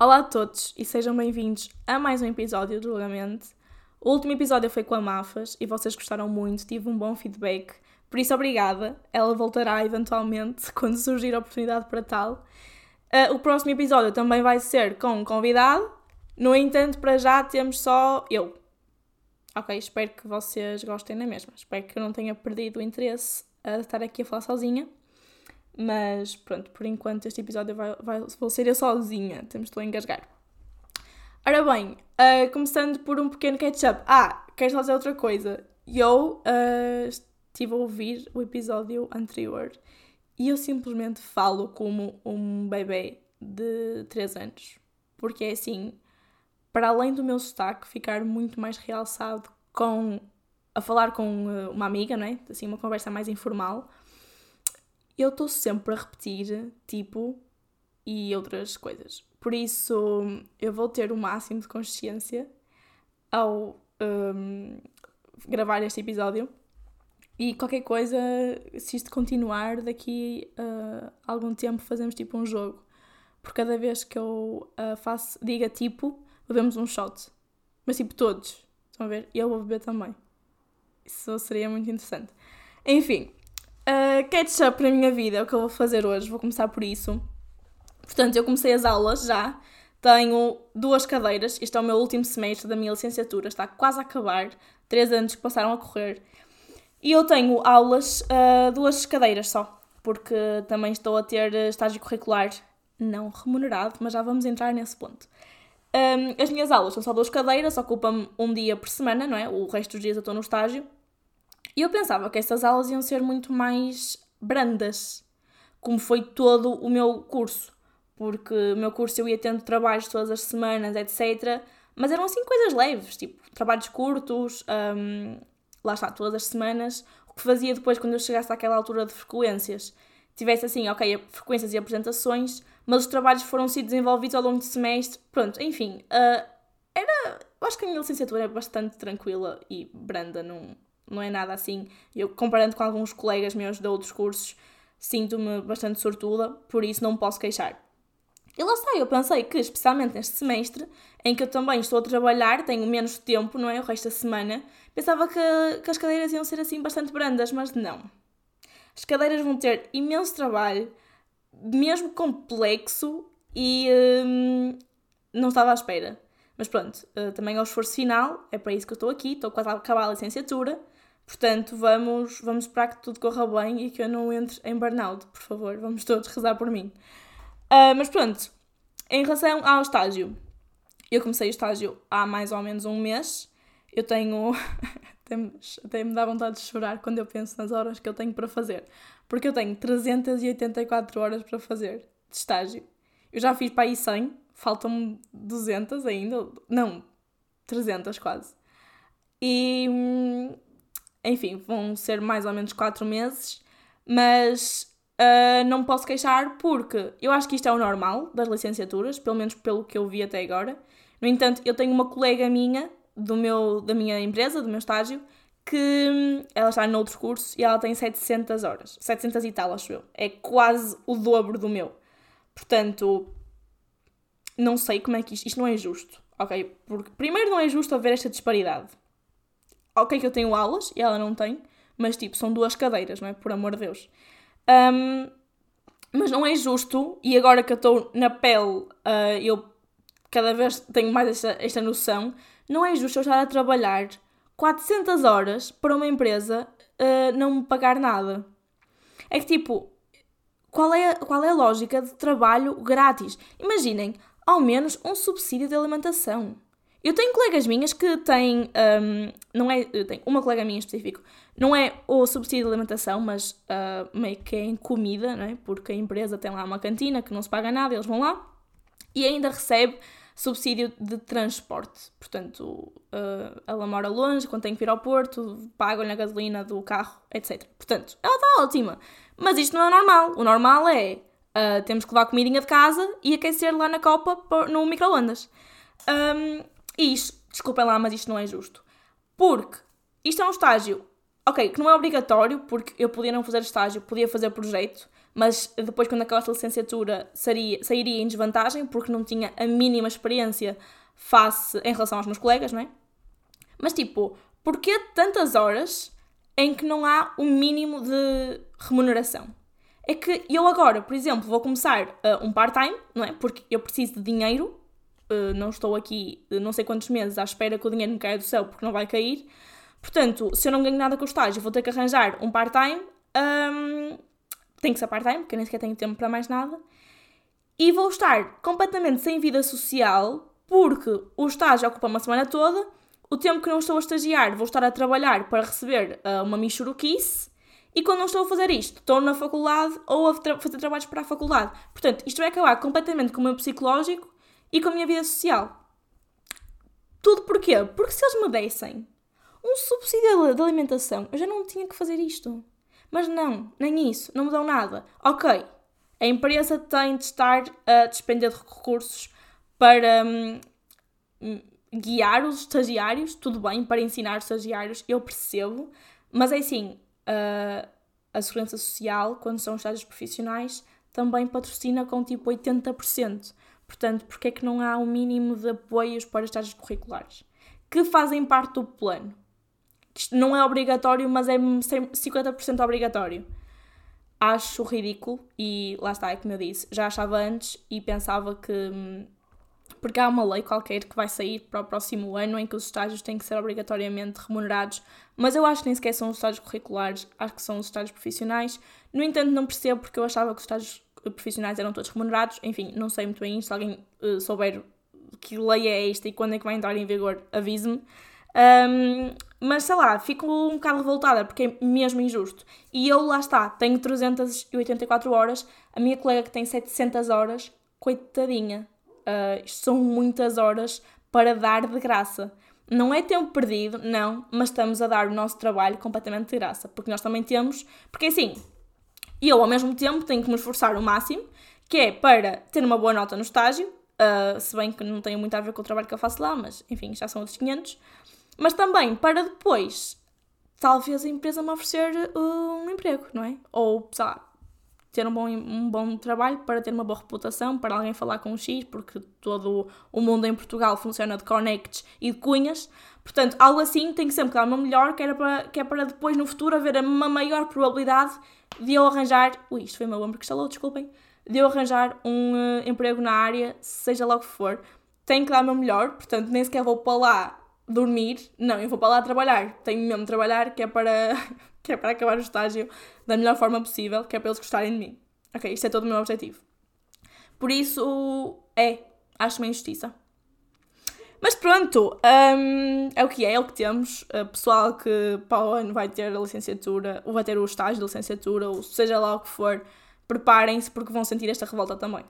Olá a todos e sejam bem-vindos a mais um episódio do Logamente. O último episódio foi com a Mafas e vocês gostaram muito, tive um bom feedback, por isso obrigada. Ela voltará eventualmente quando surgir a oportunidade para tal. Uh, o próximo episódio também vai ser com um convidado, no entanto, para já temos só eu. Ok, espero que vocês gostem na mesma. Espero que eu não tenha perdido o interesse a estar aqui a falar sozinha. Mas pronto, por enquanto este episódio vai, vai, vou ser eu sozinha. Temos de engasgar. Ora bem, uh, começando por um pequeno catch-up. Ah, queres fazer outra coisa? Eu uh, estive a ouvir o episódio anterior e eu simplesmente falo como um bebê de 3 anos. Porque é assim, para além do meu sotaque ficar muito mais realçado com a falar com uh, uma amiga, não é? Assim, uma conversa mais informal eu estou sempre a repetir tipo e outras coisas. Por isso, eu vou ter o máximo de consciência ao um, gravar este episódio. E qualquer coisa, se isto continuar, daqui a algum tempo fazemos tipo um jogo. Por cada vez que eu uh, faço, diga tipo, bebemos um shot. Mas tipo todos. Estão a ver? E eu vou beber também. Isso seria muito interessante. Enfim, Uh, catch-up na minha vida é o que eu vou fazer hoje, vou começar por isso. Portanto, eu comecei as aulas já, tenho duas cadeiras, este é o meu último semestre da minha licenciatura, está quase a acabar, três anos passaram a correr. E eu tenho aulas, uh, duas cadeiras só, porque também estou a ter estágio curricular não remunerado, mas já vamos entrar nesse ponto. Um, as minhas aulas são só duas cadeiras, ocupam um dia por semana, não é? O resto dos dias eu estou no estágio. E eu pensava que estas aulas iam ser muito mais brandas, como foi todo o meu curso, porque o meu curso eu ia tendo trabalhos todas as semanas, etc. Mas eram assim coisas leves, tipo trabalhos curtos, um, lá está, todas as semanas. O que fazia depois, quando eu chegasse àquela altura de frequências, tivesse assim, ok, frequências e apresentações, mas os trabalhos foram sido desenvolvidos ao longo do semestre. Pronto, enfim, uh, era. Eu acho que a minha licenciatura é bastante tranquila e branda, não, não é nada assim. Eu, comparando com alguns colegas meus de outros cursos, sinto-me bastante sortuda, por isso não posso queixar. E lá está, eu pensei que, especialmente neste semestre, em que eu também estou a trabalhar, tenho menos tempo, não é? O resto da semana, pensava que, que as cadeiras iam ser assim bastante brandas, mas não. As cadeiras vão ter imenso trabalho, mesmo complexo, e hum, não estava à espera. Mas pronto, uh, também é o esforço final, é para isso que eu estou aqui, estou quase a acabar a licenciatura, Portanto, vamos, vamos esperar que tudo corra bem e que eu não entre em burnout, por favor. Vamos todos rezar por mim. Uh, mas pronto, em relação ao estágio, eu comecei o estágio há mais ou menos um mês. Eu tenho. até me dá vontade de chorar quando eu penso nas horas que eu tenho para fazer. Porque eu tenho 384 horas para fazer de estágio. Eu já fiz para aí 100, faltam-me 200 ainda. Não, 300 quase. E hum, enfim, vão ser mais ou menos 4 meses, mas uh, não me posso queixar porque eu acho que isto é o normal das licenciaturas, pelo menos pelo que eu vi até agora. No entanto, eu tenho uma colega minha do meu, da minha empresa, do meu estágio, que hum, ela está noutro curso e ela tem 700 horas. 700 e tal, acho eu. É quase o dobro do meu. Portanto, não sei como é que isto, isto não é justo, ok? Porque, primeiro, não é justo haver esta disparidade ok que eu tenho aulas e ela não tem, mas tipo, são duas cadeiras, não é? Por amor de Deus. Um, mas não é justo, e agora que eu estou na pele, uh, eu cada vez tenho mais esta, esta noção, não é justo eu estar a trabalhar 400 horas para uma empresa uh, não me pagar nada. É que tipo, qual é, qual é a lógica de trabalho grátis? Imaginem, ao menos um subsídio de alimentação. Eu tenho colegas minhas que têm, um, não é, eu tenho uma colega minha em específico, não é o subsídio de alimentação, mas uh, meio que é em comida, não é? porque a empresa tem lá uma cantina que não se paga nada, eles vão lá e ainda recebe subsídio de transporte. Portanto, uh, ela mora longe, quando tem que vir ao Porto, pagam-lhe a gasolina do carro, etc. Portanto, ela está ótima. Mas isto não é normal. O normal é uh, temos que levar comidinha de casa e aquecer lá na copa no micro-ondas. Um, e isto, desculpem lá, mas isto não é justo. Porque isto é um estágio, ok, que não é obrigatório, porque eu podia não fazer estágio, podia fazer projeto, mas depois, quando acabaste a licenciatura, sairia, sairia em desvantagem porque não tinha a mínima experiência face em relação aos meus colegas, não é? Mas tipo, porquê tantas horas em que não há o um mínimo de remuneração? É que eu agora, por exemplo, vou começar uh, um part-time, não é? Porque eu preciso de dinheiro, uh, não estou aqui uh, não sei quantos meses à espera que o dinheiro me caia do céu porque não vai cair. Portanto, se eu não ganho nada com o estágio, vou ter que arranjar um part-time. Um, tem que ser part-time, porque eu nem sequer tenho tempo para mais nada. E vou estar completamente sem vida social, porque o estágio ocupa uma semana toda. O tempo que não estou a estagiar, vou estar a trabalhar para receber uh, uma michuruquice. E quando não estou a fazer isto, estou na faculdade ou a tra fazer trabalhos para a faculdade. Portanto, isto vai acabar completamente com o meu psicológico e com a minha vida social. Tudo porquê? Porque se eles me dessem um subsídio de alimentação, eu já não tinha que fazer isto. Mas não, nem isso, não me dão nada. Ok, a empresa tem de estar a despender de recursos para hum, guiar os estagiários, tudo bem, para ensinar os estagiários, eu percebo, mas é assim, a, a Segurança Social, quando são estágios profissionais, também patrocina com tipo 80%. Portanto, porque é que não há um mínimo de apoios para estágios curriculares? Que fazem parte do plano isto não é obrigatório, mas é 50% obrigatório. Acho ridículo e lá está, é como eu disse, já achava antes e pensava que. Hum, porque há uma lei qualquer que vai sair para o próximo ano em que os estágios têm que ser obrigatoriamente remunerados, mas eu acho que nem sequer são os estágios curriculares, acho que são os estágios profissionais. No entanto, não percebo porque eu achava que os estágios profissionais eram todos remunerados. Enfim, não sei muito bem. Se alguém uh, souber que lei é esta e quando é que vai entrar em vigor, avise-me. Um, mas sei lá, fico um bocado revoltada porque é mesmo injusto. E eu lá está, tenho 384 horas, a minha colega que tem 700 horas, coitadinha. Uh, são muitas horas para dar de graça. Não é tempo perdido, não, mas estamos a dar o nosso trabalho completamente de graça. Porque nós também temos. Porque assim, eu ao mesmo tempo tenho que me esforçar o máximo, que é para ter uma boa nota no estágio, uh, se bem que não tem muito a ver com o trabalho que eu faço lá, mas enfim, já são outros 500 mas também para depois, talvez a empresa me oferecer uh, um emprego, não é? Ou, sei lá, ter um bom, um bom trabalho para ter uma boa reputação, para alguém falar com o X, porque todo o mundo em Portugal funciona de connects e de cunhas. Portanto, algo assim tem que sempre dar uma melhor, que, era para, que é para depois no futuro haver uma maior probabilidade de eu arranjar. Ui, isto foi o meu ombro que estalou, desculpem. De eu arranjar um uh, emprego na área, seja lá o que for. Tenho que dar o meu melhor, portanto, nem sequer vou para lá dormir, não, eu vou para lá trabalhar, tenho mesmo de trabalhar, que é para, que é para acabar o estágio da melhor forma possível, que é para eles gostarem de mim. Ok, isto é todo o meu objetivo. Por isso, é, acho uma injustiça. Mas pronto, um, é o que é, é o que temos. O pessoal que para o ano vai ter a licenciatura, ou vai ter o estágio de licenciatura, ou seja lá o que for, preparem-se porque vão sentir esta revolta também.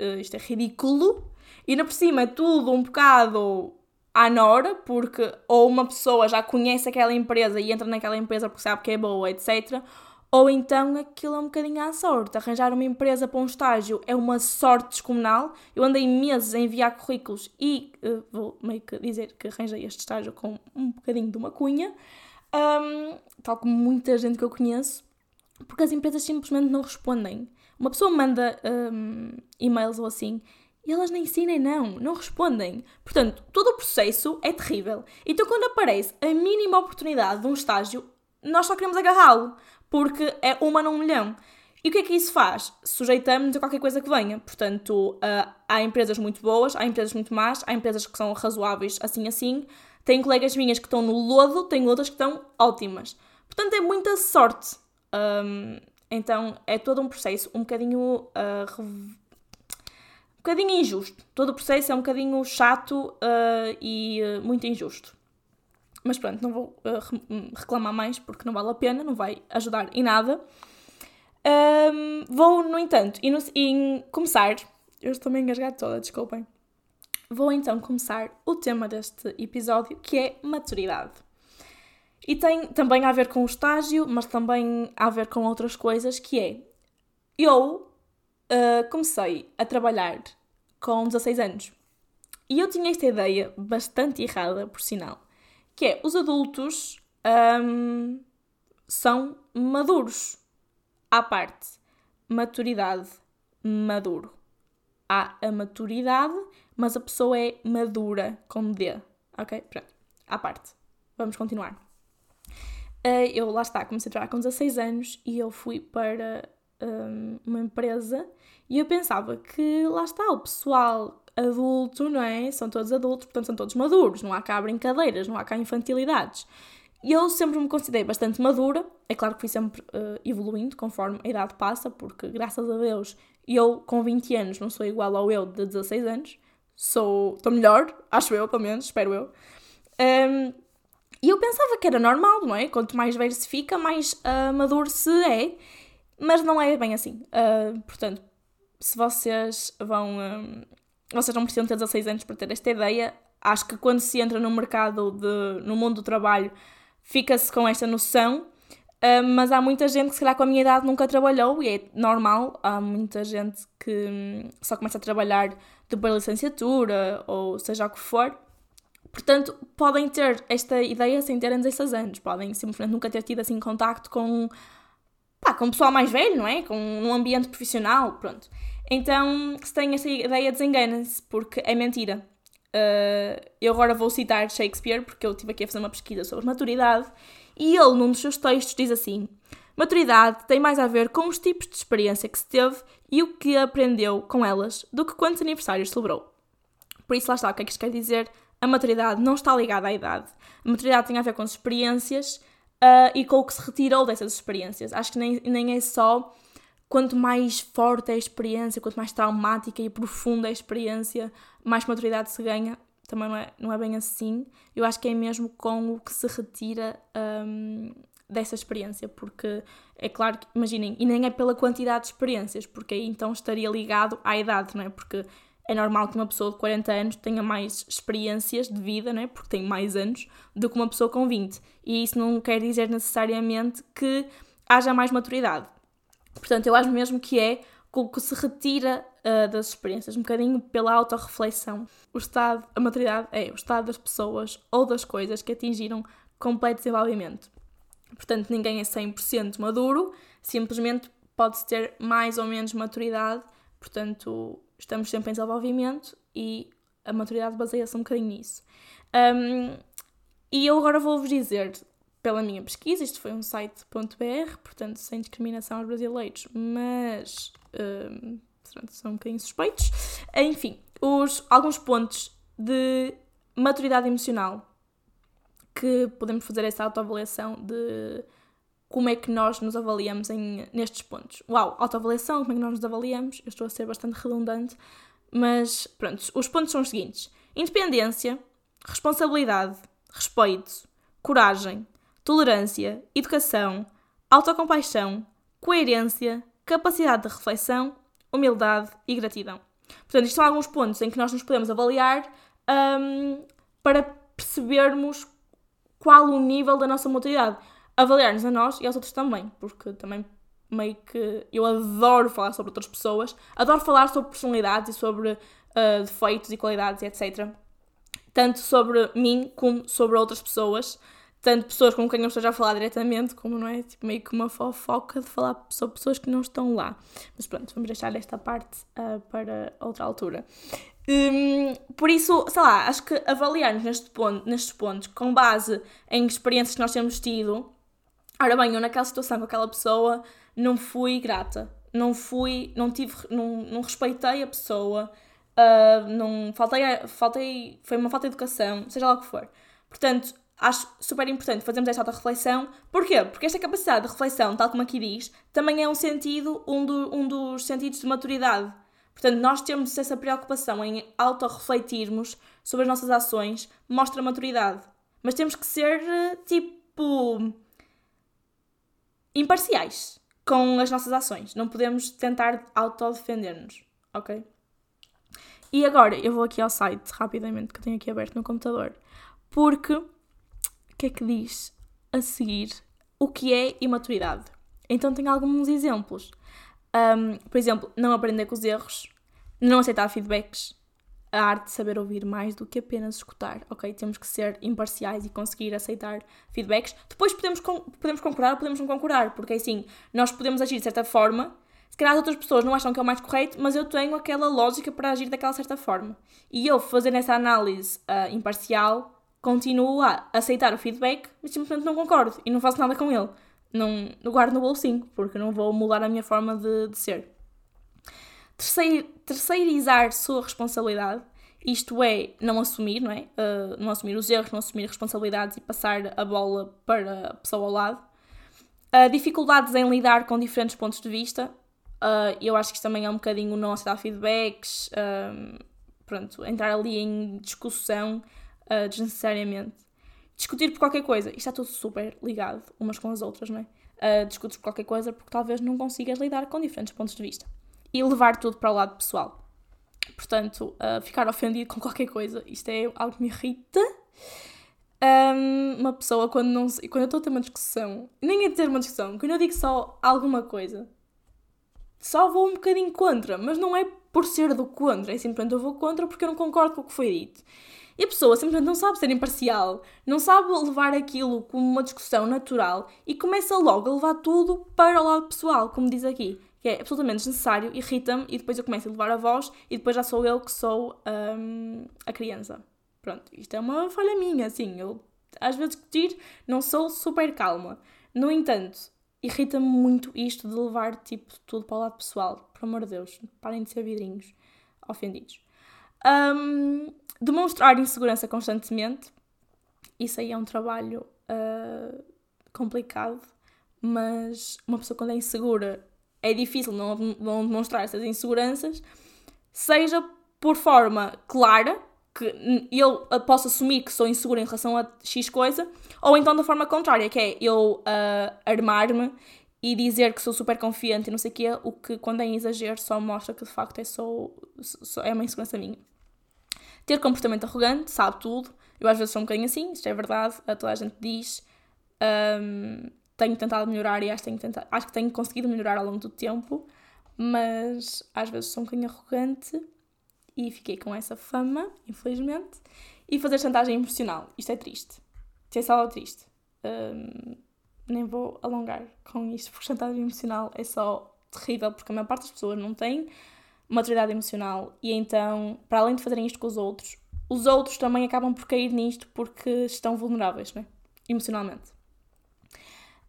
Uh, isto é ridículo. E ainda por cima é tudo um bocado à Nora, porque ou uma pessoa já conhece aquela empresa e entra naquela empresa porque sabe que é boa, etc. Ou então aquilo é um bocadinho à sorte. Arranjar uma empresa para um estágio é uma sorte descomunal. Eu andei meses a enviar currículos e uh, vou meio que dizer que arranjei este estágio com um bocadinho de uma cunha, um, tal como muita gente que eu conheço, porque as empresas simplesmente não respondem. Uma pessoa manda um, e-mails ou assim e elas nem sim nem não, não respondem. Portanto, todo o processo é terrível. Então, quando aparece a mínima oportunidade de um estágio, nós só queremos agarrá-lo, porque é uma num milhão. E o que é que isso faz? Sujeitamos a qualquer coisa que venha. Portanto, uh, há empresas muito boas, há empresas muito más, há empresas que são razoáveis assim assim. Tenho colegas minhas que estão no lodo, tenho outras que estão ótimas. Portanto, é muita sorte. Um, então, é todo um processo um bocadinho uh, bocadinho injusto. Todo o processo é um bocadinho chato uh, e uh, muito injusto. Mas pronto, não vou uh, reclamar mais porque não vale a pena, não vai ajudar em nada. Um, vou, no entanto, e, começar. Eu estou meio engasgada toda, desculpem. Vou então começar o tema deste episódio, que é maturidade. E tem também a ver com o estágio, mas também a ver com outras coisas, que é eu uh, comecei a trabalhar com 16 anos. E eu tinha esta ideia bastante errada, por sinal, que é os adultos um, são maduros à parte. maturidade, maduro. Há a maturidade, mas a pessoa é madura, com D. Ok? Pronto. À parte. Vamos continuar. Uh, eu lá está, comecei a trabalhar com 16 anos e eu fui para um, uma empresa e eu pensava que lá está o pessoal adulto, não é? São todos adultos, portanto são todos maduros, não há cá brincadeiras, não há cá infantilidades. E eu sempre me considerei bastante madura, é claro que fui sempre uh, evoluindo conforme a idade passa, porque graças a Deus eu com 20 anos não sou igual ao eu de 16 anos, sou, estou melhor, acho eu, pelo menos, espero eu. Um, e eu pensava que era normal, não é? Quanto mais velho se fica, mais uh, maduro se é, mas não é bem assim. Uh, portanto, se vocês vão. Uh, vocês não precisam ter 16 anos para ter esta ideia. Acho que quando se entra no mercado, de, no mundo do trabalho, fica-se com esta noção. Uh, mas há muita gente que, se calhar, com a minha idade nunca trabalhou e é normal. Há muita gente que hum, só começa a trabalhar depois da licenciatura ou seja o que for. Portanto, podem ter esta ideia sem terem 16 anos. Podem simplesmente nunca ter tido assim contacto com, pá, com um pessoal mais velho, não é? Com um ambiente profissional, pronto. Então, se têm esta ideia, desenganem-se, porque é mentira. Uh, eu agora vou citar Shakespeare, porque eu estive aqui a fazer uma pesquisa sobre maturidade, e ele, num dos seus textos, diz assim: Maturidade tem mais a ver com os tipos de experiência que se teve e o que aprendeu com elas do que quantos aniversários celebrou. Por isso, lá está, o que é que isto quer dizer? A maturidade não está ligada à idade. A maturidade tem a ver com as experiências uh, e com o que se retirou dessas experiências. Acho que nem, nem é só quanto mais forte é a experiência, quanto mais traumática e profunda é a experiência, mais maturidade se ganha. Também não é, não é bem assim. Eu acho que é mesmo com o que se retira um, dessa experiência, porque é claro que, imaginem, e nem é pela quantidade de experiências, porque aí então estaria ligado à idade, não é? Porque é normal que uma pessoa de 40 anos tenha mais experiências de vida, né? porque tem mais anos, do que uma pessoa com 20. E isso não quer dizer necessariamente que haja mais maturidade. Portanto, eu acho mesmo que é o que se retira uh, das experiências, um bocadinho pela autorreflexão. O estado, a maturidade é o estado das pessoas ou das coisas que atingiram completo desenvolvimento. Portanto, ninguém é 100% maduro, simplesmente pode-se ter mais ou menos maturidade, portanto, estamos sempre em desenvolvimento e a maturidade baseia-se um bocadinho nisso. Um, e eu agora vou-vos dizer, pela minha pesquisa, isto foi um site.br, portanto, sem discriminação aos brasileiros, mas um, são um bocadinho suspeitos. Enfim, os, alguns pontos de maturidade emocional que podemos fazer essa autoavaliação de como é que nós nos avaliamos em, nestes pontos. Uau, autoavaliação, como é que nós nos avaliamos? Eu estou a ser bastante redundante, mas pronto, os pontos são os seguintes: independência, responsabilidade, respeito, coragem, tolerância, educação, autocompaixão, coerência, capacidade de reflexão, humildade e gratidão. Portanto, isto são alguns pontos em que nós nos podemos avaliar um, para percebermos qual o nível da nossa maturidade avaliar-nos a nós e aos outros também, porque também meio que eu adoro falar sobre outras pessoas, adoro falar sobre personalidades e sobre uh, defeitos e qualidades e etc. Tanto sobre mim como sobre outras pessoas, tanto pessoas com quem eu esteja a falar diretamente, como não é tipo, meio que uma fofoca de falar sobre pessoas que não estão lá. Mas pronto, vamos deixar esta parte uh, para outra altura. Um, por isso, sei lá, acho que avaliar-nos neste ponto, nestes pontos com base em experiências que nós temos tido Ora bem, eu naquela situação com aquela pessoa não fui grata, não fui, não tive, não, não respeitei a pessoa, uh, não faltei, faltei, foi uma falta de educação, seja lá o que for. Portanto, acho super importante fazermos esta auto-reflexão. Porquê? Porque esta capacidade de reflexão, tal como aqui diz, também é um sentido, um, do, um dos sentidos de maturidade. Portanto, nós temos essa preocupação em auto-refletirmos sobre as nossas ações, mostra maturidade. Mas temos que ser, tipo imparciais com as nossas ações. Não podemos tentar autodefender-nos, ok? E agora eu vou aqui ao site rapidamente que tenho aqui aberto no computador, porque o que é que diz a seguir o que é imaturidade? Então tenho alguns exemplos. Um, por exemplo, não aprender com os erros, não aceitar feedbacks, a arte de saber ouvir mais do que apenas escutar, ok? Temos que ser imparciais e conseguir aceitar feedbacks. Depois podemos, podemos concordar ou podemos não concordar, porque assim, nós podemos agir de certa forma Se calhar as outras pessoas não acham que é o mais correto, mas eu tenho aquela lógica para agir daquela certa forma. E eu, fazendo essa análise uh, imparcial, continuo a aceitar o feedback, mas simplesmente não concordo e não faço nada com ele. Não, não guardo no bolsinho, porque não vou mudar a minha forma de, de ser. Terceir, terceirizar sua responsabilidade, isto é, não assumir, não é? Uh, não assumir os erros, não assumir responsabilidades e passar a bola para a pessoa ao lado. Uh, dificuldades em lidar com diferentes pontos de vista, Uh, eu acho que isto também é um bocadinho não aceitar feedbacks, um, pronto, entrar ali em discussão uh, desnecessariamente. Discutir por qualquer coisa, isto está tudo super ligado umas com as outras, não é? Uh, por qualquer coisa porque talvez não consigas lidar com diferentes pontos de vista. E levar tudo para o lado pessoal. Portanto, uh, ficar ofendido com qualquer coisa, isto é algo que me irrita. Um, uma pessoa, quando, não, quando eu estou a ter uma discussão, nem é ter uma discussão, quando eu digo só alguma coisa só vou um bocadinho contra, mas não é por ser do contra, é simplesmente eu vou contra porque eu não concordo com o que foi dito. E a pessoa simplesmente não sabe ser imparcial, não sabe levar aquilo como uma discussão natural e começa logo a levar tudo para o lado pessoal, como diz aqui, que é absolutamente desnecessário, irrita-me e depois eu começo a levar a voz e depois já sou eu que sou hum, a criança. Pronto, isto é uma falha minha, assim, eu às vezes discutir não sou super calma. No entanto, irrita-me muito isto de levar tipo tudo para o lado pessoal. Por amor de Deus, parem de ser vidrinhos ofendidos. Um, demonstrar insegurança constantemente. Isso aí é um trabalho uh, complicado, mas uma pessoa quando é insegura é difícil não, não demonstrar essas inseguranças, seja por forma clara, que eu posso assumir que sou insegura em relação a X coisa, ou então da forma contrária, que é eu uh, armar-me e dizer que sou super confiante e não sei o quê, o que quando é em exagero só mostra que de facto é só, só é uma insegurança minha. Ter comportamento arrogante, sabe tudo. Eu às vezes sou um bocadinho assim, isto é verdade, toda a gente diz. Um, tenho tentado melhorar e acho que, tenho tentado, acho que tenho conseguido melhorar ao longo do tempo, mas às vezes sou um bocadinho arrogante e fiquei com essa fama, infelizmente. E fazer chantagem emocional. Isto é triste. Isto é triste. Um, nem vou alongar com isto, porque chantagem emocional é só terrível, porque a maior parte das pessoas não tem maturidade emocional e então, para além de fazerem isto com os outros, os outros também acabam por cair nisto porque estão vulneráveis, né? emocionalmente.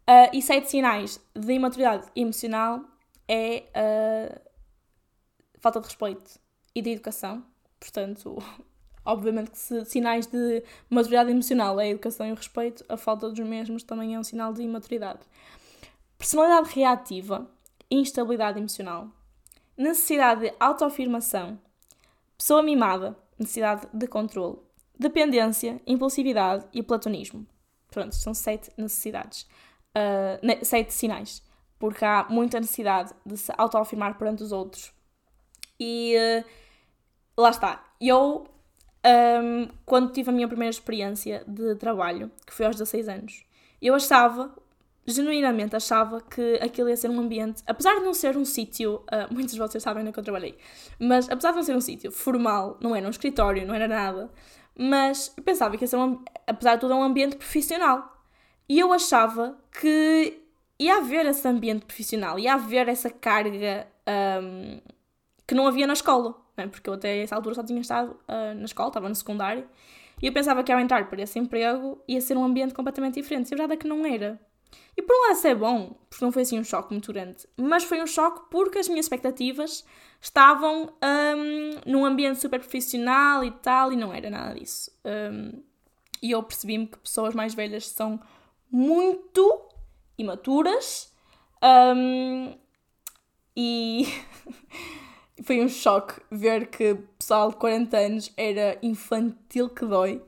Uh, e sete sinais de imaturidade emocional é uh, falta de respeito e de educação. Portanto, obviamente que se sinais de maturidade emocional é a educação e o respeito, a falta dos mesmos também é um sinal de imaturidade. Personalidade reativa, instabilidade emocional, necessidade de autoafirmação, pessoa mimada, necessidade de controle, dependência, impulsividade e platonismo. Pronto, são sete necessidades, uh, sete sinais, porque há muita necessidade de se autoafirmar perante os outros. E uh, lá está. Eu, um, quando tive a minha primeira experiência de trabalho, que foi aos 16 anos, eu achava, genuinamente achava que aquilo ia ser um ambiente, apesar de não ser um sítio, uh, muitos de vocês sabem onde é que eu trabalhei, mas apesar de não ser um sítio formal, não era um escritório, não era nada, mas eu pensava que ia ser, um, apesar de tudo, um ambiente profissional. E eu achava que ia haver esse ambiente profissional, ia haver essa carga um, que não havia na escola né? porque eu até essa altura só tinha estado uh, na escola, estava no secundário, e eu pensava que ao entrar para esse emprego ia ser um ambiente completamente diferente. E a verdade é que não era. E por um lado isso é bom, porque não foi assim um choque muito grande, mas foi um choque porque as minhas expectativas estavam um, num ambiente super profissional e tal, e não era nada disso. Um, e eu percebi-me que pessoas mais velhas são muito imaturas um, e foi um choque ver que o pessoal de 40 anos era infantil que dói.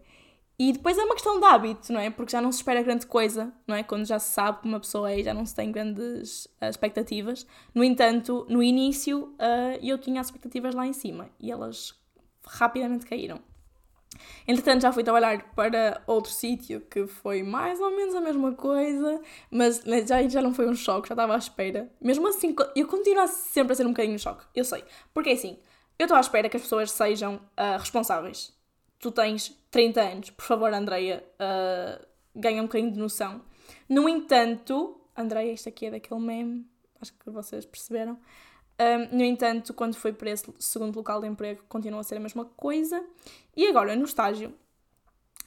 E depois é uma questão de hábito, não é? Porque já não se espera grande coisa, não é? Quando já se sabe como uma pessoa é, já não se tem grandes uh, expectativas. No entanto, no início uh, eu tinha as expectativas lá em cima e elas rapidamente caíram. Entretanto, já fui trabalhar para outro sítio que foi mais ou menos a mesma coisa, mas já, já não foi um choque, já estava à espera. Mesmo assim, eu continuo sempre a ser um bocadinho um choque, eu sei. Porque é assim, eu estou à espera que as pessoas sejam uh, responsáveis. Tu tens 30 anos, por favor, Andreia, uh, ganha um bocadinho de noção. No entanto, Andreia, isto aqui é daquele meme, acho que vocês perceberam. Um, no entanto, quando foi para esse segundo local de emprego, continua a ser a mesma coisa. E agora, no estágio,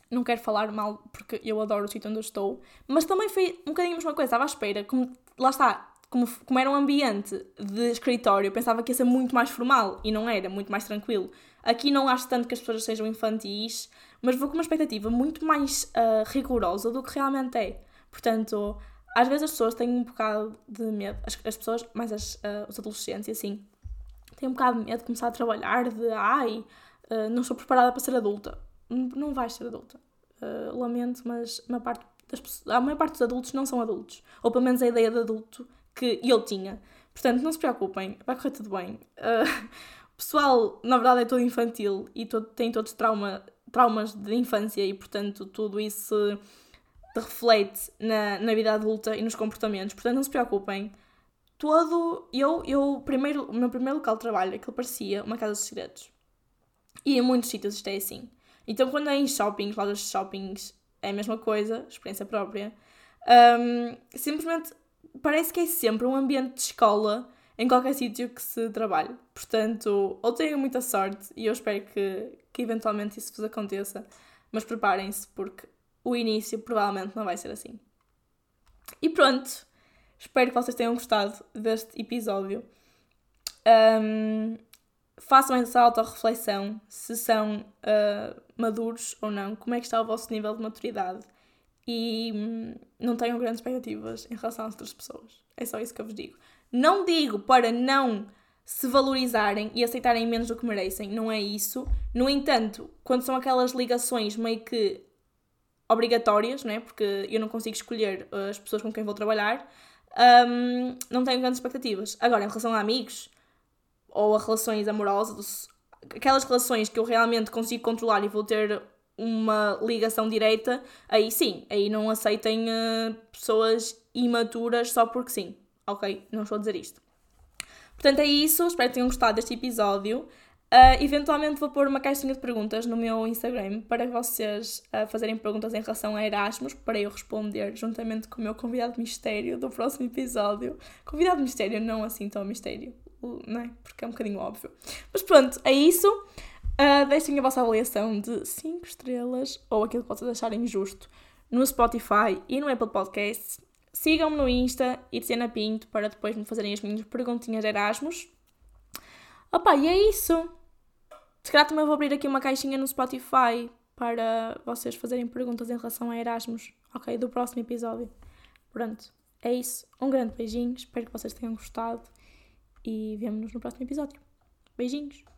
não quero falar mal porque eu adoro o sítio onde eu estou, mas também foi um bocadinho a mesma coisa, estava à espera, como, lá está, como, como era um ambiente de escritório, eu pensava que ia ser muito mais formal e não era, muito mais tranquilo. Aqui não acho tanto que as pessoas sejam infantis, mas vou com uma expectativa muito mais uh, rigorosa do que realmente é. Portanto, às vezes as pessoas têm um bocado de medo, as, as pessoas, mais as, uh, os adolescentes e assim, têm um bocado de medo de começar a trabalhar, de ai, uh, não estou preparada para ser adulta. Não vais ser adulta. Uh, lamento, mas a maior, parte das, a maior parte dos adultos não são adultos. Ou pelo menos a ideia de adulto que eu tinha. Portanto, não se preocupem, vai correr tudo bem. O pessoal, na verdade, é todo infantil e todo, tem todos trauma, traumas de infância e, portanto, tudo isso reflete na, na vida adulta e nos comportamentos. Portanto, não se preocupem. Todo. Eu, eu primeiro, o meu primeiro local de trabalho, aquilo parecia uma casa de segredos. E em muitos sítios isto é assim. Então, quando é em shoppings, lojas de shoppings, é a mesma coisa, experiência própria. Um, simplesmente parece que é sempre um ambiente de escola em qualquer sítio que se trabalhe. Portanto, ou tenham muita sorte, e eu espero que, que eventualmente isso vos aconteça, mas preparem-se porque o início provavelmente não vai ser assim. E pronto, espero que vocês tenham gostado deste episódio. Um, façam essa autorreflexão se são uh, maduros ou não, como é que está o vosso nível de maturidade e hum, não tenham grandes expectativas em relação às outras pessoas. É só isso que eu vos digo. Não digo para não se valorizarem e aceitarem menos do que merecem, não é isso. No entanto, quando são aquelas ligações meio que obrigatórias, não é? porque eu não consigo escolher as pessoas com quem vou trabalhar, um, não tenho grandes expectativas. Agora, em relação a amigos, ou a relações amorosas, aquelas relações que eu realmente consigo controlar e vou ter uma ligação direta, aí sim, aí não aceitem uh, pessoas imaturas só porque sim. Ok? Não estou a dizer isto. Portanto, é isso. Espero que tenham gostado deste episódio. Uh, eventualmente vou pôr uma caixinha de perguntas no meu Instagram para vocês uh, fazerem perguntas em relação a Erasmus, para eu responder juntamente com o meu convidado mistério do próximo episódio. Convidado mistério, não assim tão mistério não é? Porque é um bocadinho óbvio. Mas pronto, é isso. Uh, deixem a vossa avaliação de 5 estrelas ou aquilo que vocês acharem justo no Spotify e no Apple Podcasts. Sigam-me no Insta e Tiziana Pinto para depois me fazerem as minhas perguntinhas de Erasmus. Opa, e é isso. Se calhar também vou abrir aqui uma caixinha no Spotify para vocês fazerem perguntas em relação a Erasmus, ok? Do próximo episódio. Pronto, é isso. Um grande beijinho, espero que vocês tenham gostado e vemo-nos no próximo episódio. Beijinhos!